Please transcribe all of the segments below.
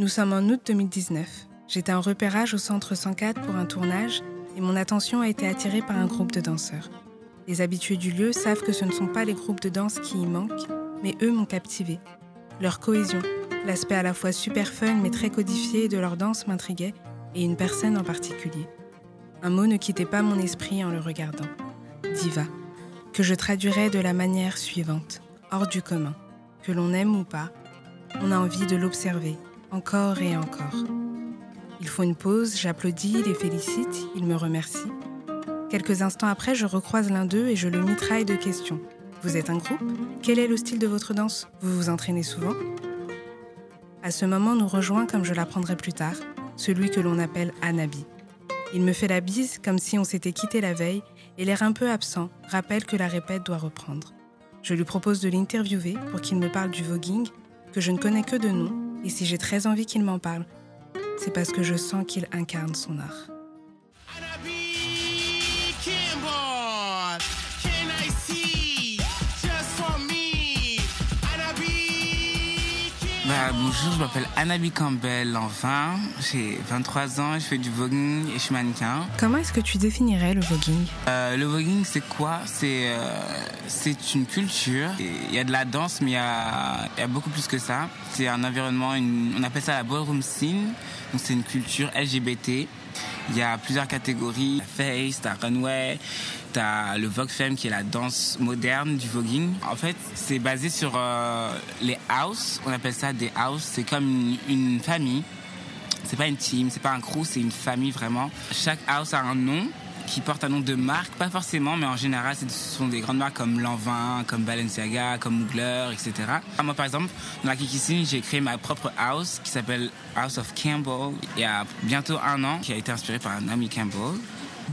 Nous sommes en août 2019. J'étais en repérage au centre 104 pour un tournage et mon attention a été attirée par un groupe de danseurs. Les habitués du lieu savent que ce ne sont pas les groupes de danse qui y manquent, mais eux m'ont captivé. Leur cohésion, l'aspect à la fois super fun mais très codifié de leur danse m'intriguait, et une personne en particulier. Un mot ne quittait pas mon esprit en le regardant. Diva, que je traduirais de la manière suivante, hors du commun. Que l'on aime ou pas, on a envie de l'observer, encore et encore. Ils font une pause, j'applaudis, les félicite, ils me remercient. Quelques instants après, je recroise l'un d'eux et je le mitraille de questions. Vous êtes un groupe? Quel est le style de votre danse? Vous vous entraînez souvent? À ce moment nous rejoint, comme je l'apprendrai plus tard, celui que l'on appelle Anabi. Il me fait la bise comme si on s'était quitté la veille et l'air un peu absent rappelle que la répète doit reprendre. Je lui propose de l'interviewer pour qu'il me parle du voguing, que je ne connais que de nom, et si j'ai très envie qu'il m'en parle, c'est parce que je sens qu'il incarne son art. Bah, bonjour, je m'appelle Anabi Campbell, enfin, j'ai 23 ans, je fais du voguing et je suis mannequin. Comment est-ce que tu définirais le voguing? Euh, le voguing, c'est quoi? C'est euh, c'est une culture. Il y a de la danse, mais il y a, y a beaucoup plus que ça. C'est un environnement, une- on appelle ça la ballroom scene. Donc c'est une culture LGBT. Il y a plusieurs catégories. T'as Face, t'as Runway, t'as le Vogue Femme qui est la danse moderne du voguing. En fait, c'est basé sur euh, les house. On appelle ça des house. C'est comme une, une famille. C'est pas une team, c'est pas un crew, c'est une famille vraiment. Chaque house a un nom qui porte un nom de marque, pas forcément, mais en général, ce sont des grandes marques comme Lanvin, comme Balenciaga, comme Mugler, etc. Ah, Moi, par exemple, dans la Kikisine, j'ai créé ma propre house qui s'appelle House of Campbell il y a bientôt un an, qui a été inspirée par un ami Campbell.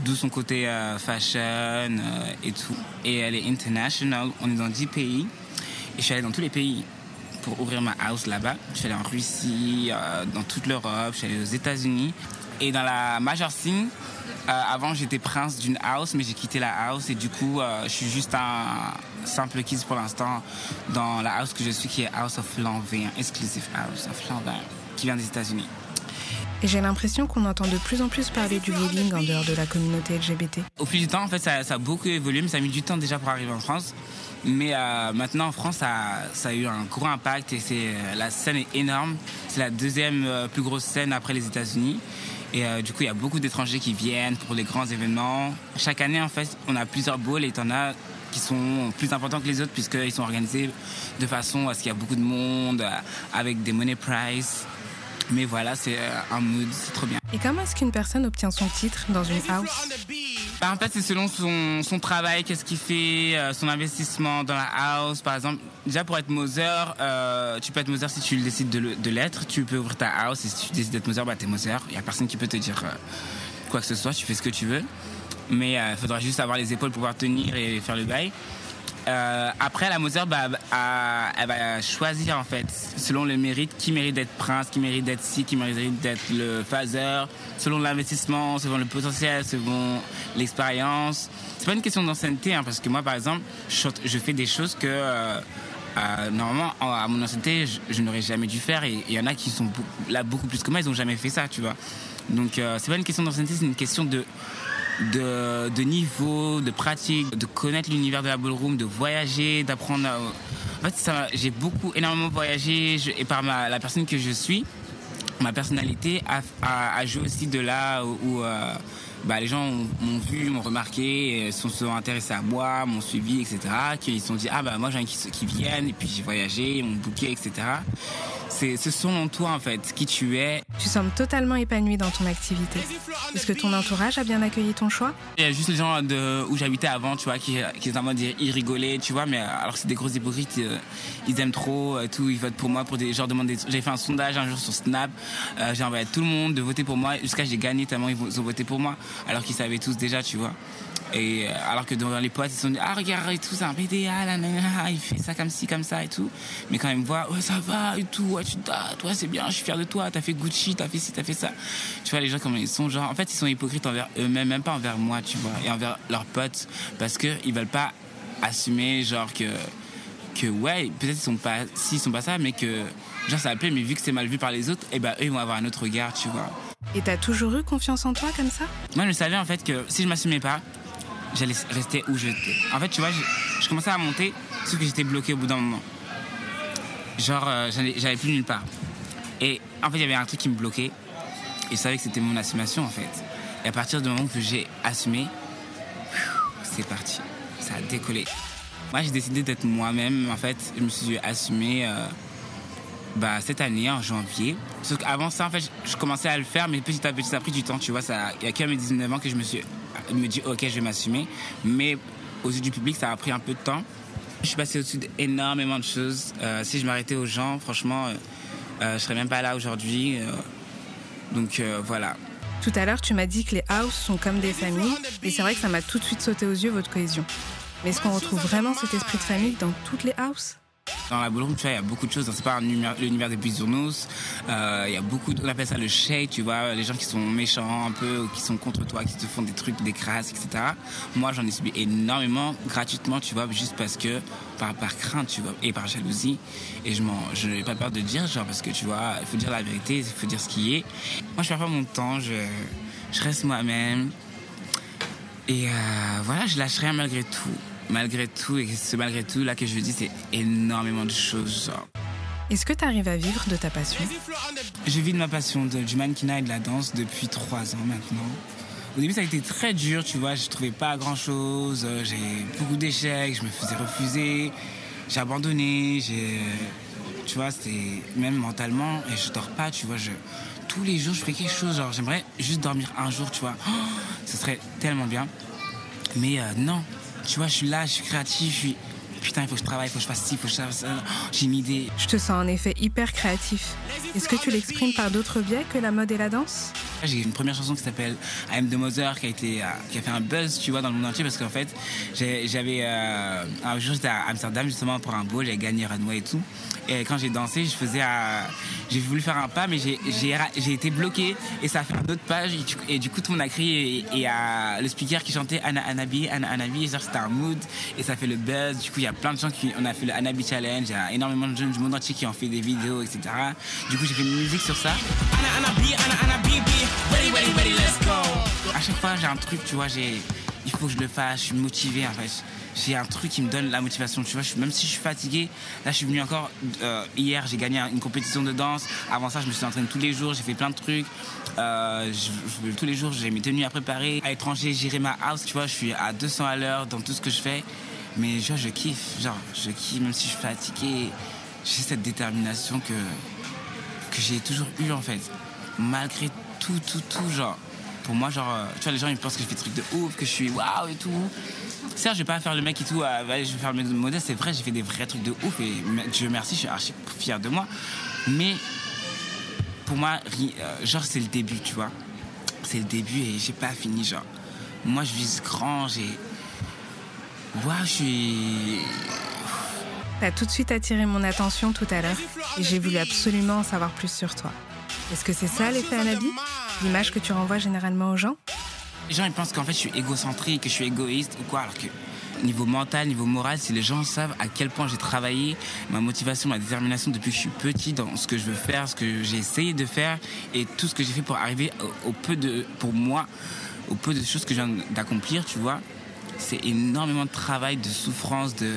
D'où son côté euh, fashion euh, et tout. Et elle est international. On est dans 10 pays. Et je suis allé dans tous les pays pour ouvrir ma house là-bas. Je suis allé en Russie, euh, dans toute l'Europe, je suis allé aux États-Unis. Et dans la major scene, euh, avant j'étais prince d'une house, mais j'ai quitté la house et du coup euh, je suis juste un simple kids pour l'instant dans la house que je suis qui est House of Lanvin, Exclusive House of Lanvin, qui vient des États-Unis. J'ai l'impression qu'on entend de plus en plus parler du voguing en dehors de la communauté LGBT. Au fil du temps, en fait, ça, ça a beaucoup évolué, mais ça a mis du temps déjà pour arriver en France. Mais euh, maintenant, en France, ça, ça a eu un gros impact et la scène est énorme. C'est la deuxième plus grosse scène après les États-Unis. Et euh, du coup, il y a beaucoup d'étrangers qui viennent pour les grands événements. Chaque année, en fait, on a plusieurs balls et t'en as qui sont plus importants que les autres puisqu'ils sont organisés de façon à ce qu'il y a beaucoup de monde, euh, avec des money price. Mais voilà, c'est euh, un mood, c'est trop bien. Et comment est-ce qu'une personne obtient son titre dans une house? Bah, en fait, c'est selon son, son travail, qu'est-ce qu'il fait, euh, son investissement dans la house. Par exemple, déjà pour être Moser, euh, tu peux être Moser si tu décides de, l'être. Tu peux ouvrir ta house et si tu décides d'être Moser, bah t'es Moser. Il y a personne qui peut te dire euh, quoi que ce soit. Tu fais ce que tu veux. Mais il faudra juste avoir les épaules pour pouvoir tenir et faire le bail. Euh, après, la Moser, bah, a- elle va choisir en fait, selon le mérite, qui mérite d'être prince, qui mérite d'être ci, qui mérite d'être le phaser, selon l'investissement, selon le potentiel, selon l'expérience. C'est pas une question d'ancienneté, hein, parce que moi, par exemple, je, fais des choses que euh, euh, normalement, en- à mon ancienneté, je, n'aurais jamais dû faire, et il y en a qui sont là beaucoup plus que moi, ils ont jamais fait ça, tu vois. Donc, c'est pas une question d'ancienneté, c'est une question de de, de niveau, de pratique, de connaître l'univers de la ballroom, de voyager, d'apprendre. En fait, j'ai beaucoup, énormément voyagé et par ma, la personne que je suis, ma personnalité a, a, joué aussi de là où, bah, les gens ont- m'ont vu, m'ont remarqué, et se sont intéressés à moi, m'ont suivi, etc. Qu'ils se sont dit, ah bah moi j'ai un qui, qui viennent, et puis j'ai voyagé, ils m'ont booké, etc. C'est, ce sont toi en fait, qui tu es, Tu sembles totalement épanoui dans ton activité. Est-ce que ton entourage a bien accueilli ton choix? Il y a juste les gens de, où j'habitais avant, tu vois, qui, qui étaient en mode, ils rigolaient, tu vois, mais alors que c'est des gros hypocrites, euh, ils aiment trop, euh, tout, ils votent pour moi, pour des, genre demandent J'ai fait un sondage un jour sur Snap, euh, j'ai envoyé à tout le monde de voter pour moi, jusqu'à j'ai gagné tellement ils ont voté pour moi, alors qu'ils savaient tous déjà, tu vois. Et euh, alors que dans les potes, ils sont dit, ah regarde et tout, c'est un PDA, là, là, il fait ça comme ci, comme ça et tout. Mais quand ils me voient, ouais ça va et tout, ouais tu dates, ouais c'est bien, je suis fier de toi, t'as fait Gucci, t'as fait ci, t'as fait ça. Tu vois les gens comment ils sont, genre, en fait ils sont hypocrites envers eux-mêmes, même pas envers moi, tu vois, et envers leurs potes, parce que ils veulent pas assumer genre que que ouais, peut-être ils sont pas, sont pas ça, mais que genre ça plaît, mais vu que c'est mal vu par les autres, eh ben eux ils vont avoir un autre regard, tu vois. Et t'as toujours eu confiance en toi comme ça? Moi je savais en fait que si je m'assumais pas, j'allais rester où j'étais. En fait, tu vois, je, commençais à monter, sauf que j'étais bloqué au bout d'un moment. Genre, euh, j'avais plus nulle part. Et en fait, il y avait un truc qui me bloquait. Et je savais que c'était mon assumation, en fait. Et à partir du moment que j'ai assumé, c'est parti. Ça a décollé. Moi, j'ai décidé d'être moi-même. En fait, je me suis assumé euh, bah, cette année, en janvier. Sauf qu'avant ça, en fait, je commençais à le faire, mais petit à petit, ça a pris du temps, tu vois. Il y a qu'à mes 19 ans que je me suis me dit, OK, je vais m'assumer. Mais aux yeux du public, ça a pris un peu de temps. Je suis passé au-dessus d'énormément de choses. Euh, si je m'arrêtais aux gens, franchement, euh, euh, je serais même pas là aujourd'hui. donc voilà. Tout à l'heure, tu m'as dit que les house sont comme des familles, et c'est vrai que ça m'a tout de suite sauté aux yeux votre cohésion. Mais est-ce qu'on retrouve vraiment cet esprit de famille dans toutes les houses dans la ballroom, tu vois, il y a beaucoup de choses. C'est pas l'univers des bisounours. Euh, il y a beaucoup, on appelle ça le shade, tu vois, les gens qui sont méchants un peu, qui sont contre toi, qui te font des trucs, des crasses, etc. Moi, j'en ai subi énormément, gratuitement, tu vois, juste parce que, par, crainte, tu vois, et par jalousie. Et je m'en, je n'ai pas peur de dire, genre, parce que, tu vois, il faut dire la vérité, il faut dire ce qui est. Moi, je perds pas mon temps, je, je reste moi-même. Et euh, voilà, je lâche rien malgré tout malgré tout, et ce malgré tout là que je dis, c'est énormément de choses. Est-ce que tu arrives à vivre de ta passion? Je vis de ma passion du mannequinat et de la danse depuis trois ans maintenant. Au début, ça a été très dur, tu vois. Je trouvais pas grand chose. J'ai beaucoup d'échecs. Je me faisais refuser. J'ai abandonné. J'ai, tu vois, c'était même mentalement. Et je dors pas, tu vois. Je, tous les jours, je fais quelque chose. Genre, j'aimerais juste dormir un jour, tu vois. ce serait tellement bien. Mais euh, non, tu vois, je suis là, je suis créatif, je suis. Putain, il faut que je travaille, il faut que je fasse ci, il faut que je fasse ça. J'ai une idée. Je te sens en effet hyper créatif. Est-ce que tu l'exprimes par d'autres biais que la mode et la danse? J'ai une première chanson qui s'appelle I Am the Mother qui a, été, euh, qui a fait un buzz, tu vois, dans le monde entier parce qu'en fait, j'avais. Euh, un jour, j'étais à Amsterdam justement pour un beau, j'avais gagné Radway et tout. Et quand j'ai dansé, je faisais. j'ai voulu faire un pas, mais j'ai été bloqué et ça a fait un autre page. Et, du coup, tout le monde a crié et, et le speaker qui chantait Anna Anabi, Anna Anabi, c'était un mood et ça fait le buzz. Du coup, il y a plein de gens qui. On a fait le Anabi Challenge, il y a énormément de gens du monde entier qui ont fait des vidéos, etc. Du coup, j'ai fait une musique sur ça. À chaque fois, j'ai un truc, tu vois, j'ai. Il faut que je le fasse, je suis motivé en fait j'ai un truc qui me donne la motivation. Tu vois, même si je suis fatigué, là, je suis venu encore euh, hier, j'ai gagné une compétition de danse. Avant ça, je me suis entraîné tous les jours, j'ai fait plein de trucs. Euh, tous les jours, j'ai mes tenues à préparer. À l'étranger, j'irai ma house. Tu vois, je suis à 200 à l'heure dans tout ce que je fais. Mais genre, je kiffe. Genre, je kiffe, même si je suis fatigué. J'ai cette détermination que, que j'ai toujours eu en fait. Malgré tout, tout, tout, genre. Pour moi, genre, euh, tu vois, les gens ils pensent que je fais des trucs de ouf, que je suis waouh et tout. Certes, je vais pas faire le mec et tout, euh, je vais faire le modèle, c'est vrai, j'ai fait des vrais trucs de ouf et Dieu merci, je suis archi fier de moi. Mais pour moi, euh, genre, c'est le début, tu vois. C'est le début et j'ai pas fini, genre. Moi, je vise grand, j'ai. Moi, je suis. T'as tout de suite attiré mon attention tout à l'heure et j'ai voulu absolument en savoir plus sur toi. Est-ce que c'est ça l'effet Anabi L'image que tu renvoies généralement aux gens les gens ils pensent qu'en fait je suis égocentrique, que je suis égoïste ou quoi, alors que niveau mental, niveau moral, si les gens savent à quel point j'ai travaillé, ma motivation, ma détermination depuis que je suis petit dans ce que je veux faire, ce que j'ai essayé de faire et tout ce que j'ai fait pour arriver au, peu de, pour moi, au peu de choses que je viens d'accomplir, tu vois, c'est énormément de travail, de souffrance, de,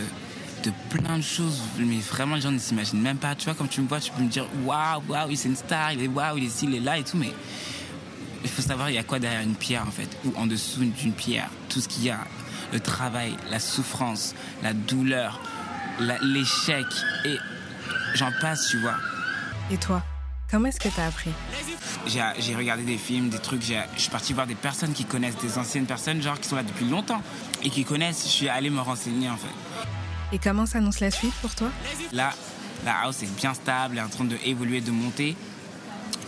de plein de choses, mais vraiment les gens ne s'imaginent même pas. Tu vois, comme tu me vois, tu peux me dire waouh, waouh, c'est une star, il est waouh, il est ici, il est là et tout, mais il faut savoir il y a quoi derrière une pierre en fait, ou en dessous d'une pierre. Tout ce qu'il y a, le travail, la souffrance, la douleur, l'échec, et j'en passe, tu vois. Et toi, comment est-ce que tu as appris? J'ai regardé des films, des trucs, je suis parti voir des personnes qui connaissent, des anciennes personnes, genre qui sont là depuis longtemps, et qui connaissent, je suis allé me renseigner en fait. Et comment s'annonce la suite pour toi? Là, la house est bien stable, elle est en train d'évoluer, de monter.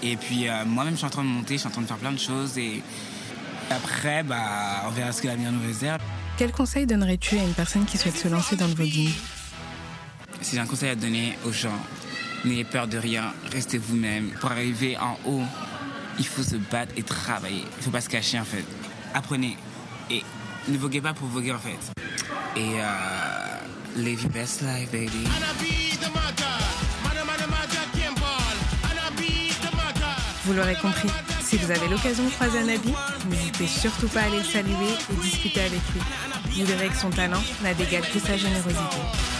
Et puis euh, moi-même, je suis en train de monter, je suis en train de faire plein de choses. Et après, bah, on verra ce que l'avenir nous réserve. Quel conseil donnerais-tu à une personne qui souhaite se lancer dans le voguing? Si j'ai un conseil à donner aux gens, n'ayez peur de rien, restez vous-même. Pour arriver en haut, il faut se battre et travailler. Il ne faut pas se cacher en fait. Apprenez et ne voguez pas pour voguer en fait. Et euh, live your best life, baby. Vous l'aurez compris, si vous avez l'occasion de croiser un habit, n'hésitez surtout pas à aller le saluer et discuter avec lui. Vous verrez que son talent n'a d'égal que sa générosité.